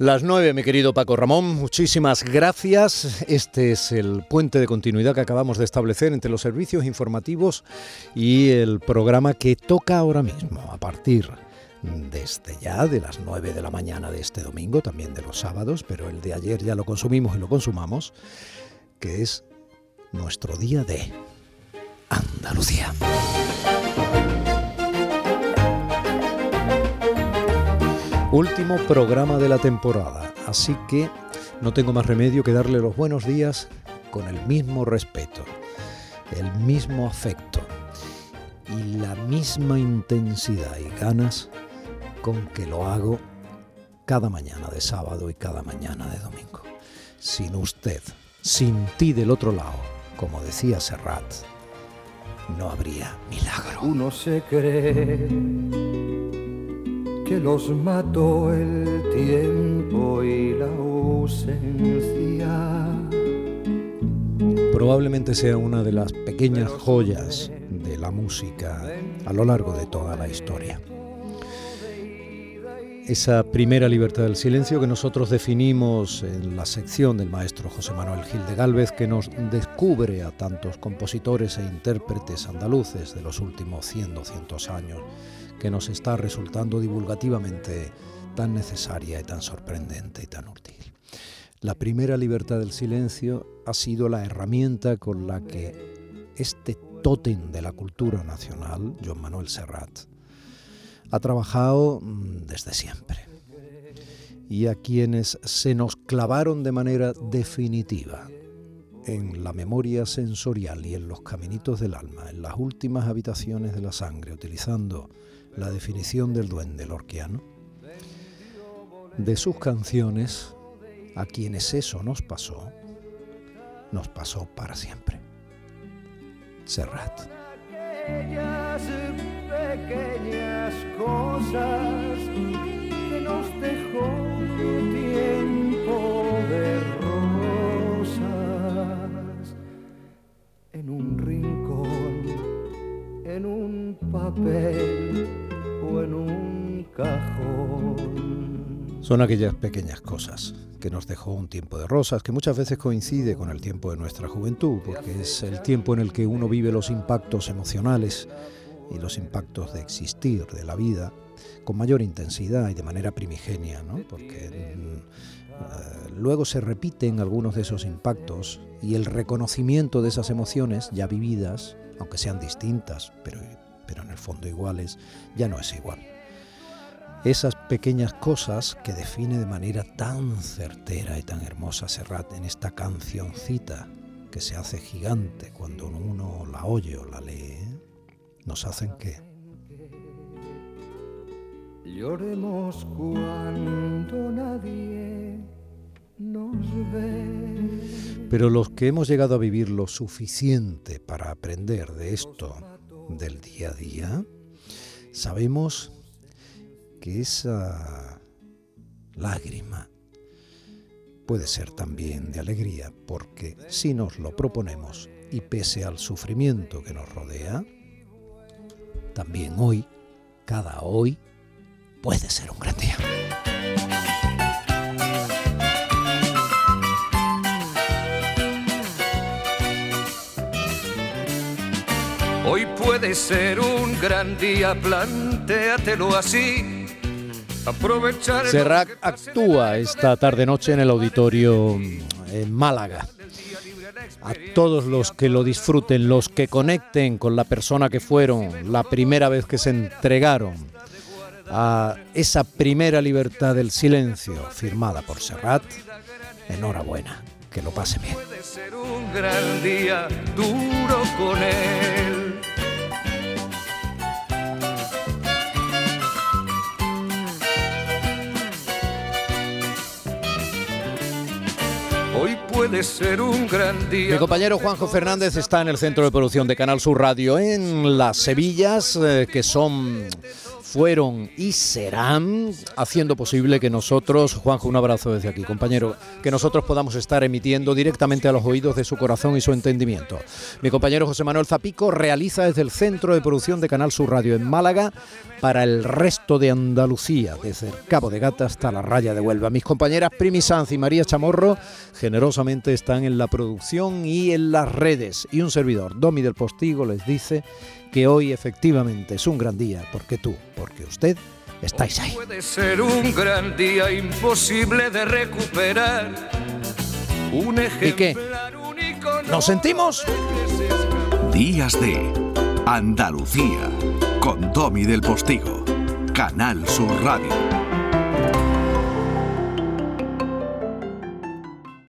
Las nueve, mi querido Paco Ramón, muchísimas gracias. Este es el puente de continuidad que acabamos de establecer entre los servicios informativos y el programa que toca ahora mismo, a partir desde ya de las 9 de la mañana de este domingo, también de los sábados, pero el de ayer ya lo consumimos y lo consumamos, que es nuestro día de Andalucía. Último programa de la temporada, así que no tengo más remedio que darle los buenos días con el mismo respeto, el mismo afecto y la misma intensidad y ganas con que lo hago cada mañana de sábado y cada mañana de domingo. Sin usted, sin ti del otro lado, como decía Serrat, no habría milagro. Uno se cree que los mató el tiempo y la ausencia. Probablemente sea una de las pequeñas joyas de la música a lo largo de toda la historia esa primera libertad del silencio que nosotros definimos en la sección del maestro José Manuel Gil de Galvez, que nos descubre a tantos compositores e intérpretes andaluces de los últimos 100, 200 años, que nos está resultando divulgativamente tan necesaria y tan sorprendente y tan útil. La primera libertad del silencio ha sido la herramienta con la que este tótem de la cultura nacional, John Manuel Serrat, ha trabajado mm, desde siempre. Y a quienes se nos clavaron de manera definitiva en la memoria sensorial y en los caminitos del alma, en las últimas habitaciones de la sangre, utilizando la definición del duende lorquiano, de sus canciones, a quienes eso nos pasó, nos pasó para siempre. Serrat pequeñas cosas que nos dejó tiempo de rosas en un rincón, en un papel o en un cajón. Son aquellas pequeñas cosas que nos dejó un tiempo de rosas, que muchas veces coincide con el tiempo de nuestra juventud, porque es el tiempo en el que uno vive los impactos emocionales y los impactos de existir, de la vida, con mayor intensidad y de manera primigenia, ¿no? porque mm, eh, luego se repiten algunos de esos impactos y el reconocimiento de esas emociones ya vividas, aunque sean distintas, pero, pero en el fondo iguales, ya no es igual. Esas pequeñas cosas que define de manera tan certera y tan hermosa Serrat en esta cancioncita que se hace gigante cuando uno la oye o la lee, nos hacen que lloremos cuando nadie nos ve. Pero los que hemos llegado a vivir lo suficiente para aprender de esto del día a día, sabemos que esa lágrima puede ser también de alegría, porque si nos lo proponemos y pese al sufrimiento que nos rodea, también hoy, cada hoy, puede ser un gran día. Hoy puede ser un gran día, plantéatelo así. Aprovechar. Serrat actúa esta tarde-noche en el auditorio en Málaga a todos los que lo disfruten, los que conecten con la persona que fueron la primera vez que se entregaron a esa primera libertad del silencio firmada por Serrat, enhorabuena, que lo pase bien. Puede ser un gran día duro con él. Hoy puede ser un gran día. Mi compañero Juanjo Fernández está en el centro de producción de Canal Sur Radio en las Sevillas, eh, que son fueron y serán, haciendo posible que nosotros, Juanjo, un abrazo desde aquí, compañero, que nosotros podamos estar emitiendo directamente a los oídos de su corazón y su entendimiento. Mi compañero José Manuel Zapico realiza desde el Centro de Producción de Canal Sur Radio en Málaga para el resto de Andalucía, desde el Cabo de Gata hasta la raya de Huelva. Mis compañeras Primi Sanz y María Chamorro generosamente están en la producción y en las redes. Y un servidor, Domi del Postigo, les dice que hoy efectivamente es un gran día, porque tú, porque usted, estáis ahí. Puede ser un gran día imposible de recuperar. Un ¿Y qué? ¿Nos sentimos? Días de Andalucía con Domi del Postigo, Canal Sur Radio.